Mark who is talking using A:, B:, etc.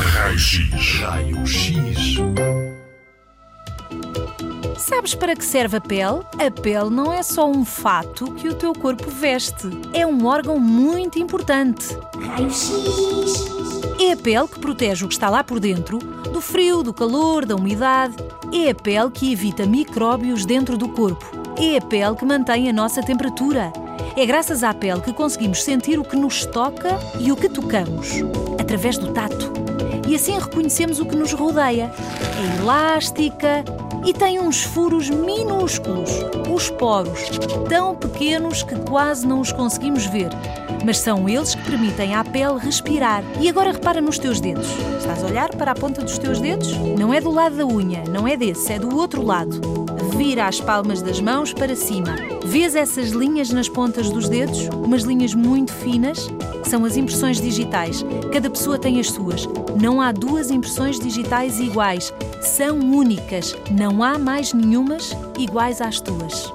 A: Raio X.
B: Raio X.
C: Sabes para que serve a pele? A pele não é só um fato que o teu corpo veste, é um órgão muito importante.
D: Raio X.
C: É a pele que protege o que está lá por dentro do frio, do calor, da umidade. É a pele que evita micróbios dentro do corpo. É a pele que mantém a nossa temperatura. É graças à pele que conseguimos sentir o que nos toca e o que tocamos, através do tato. E assim reconhecemos o que nos rodeia. É elástica e tem uns furos minúsculos, os poros, tão pequenos que quase não os conseguimos ver. Mas são eles que permitem à pele respirar. E agora repara nos teus dedos. Estás a olhar para a ponta dos teus dedos? Não é do lado da unha, não é desse, é do outro lado. Vira as palmas das mãos para cima. Vês essas linhas nas pontas dos dedos? Umas linhas muito finas? São as impressões digitais. Cada pessoa tem as suas. Não há duas impressões digitais iguais. São únicas. Não há mais nenhumas iguais às tuas.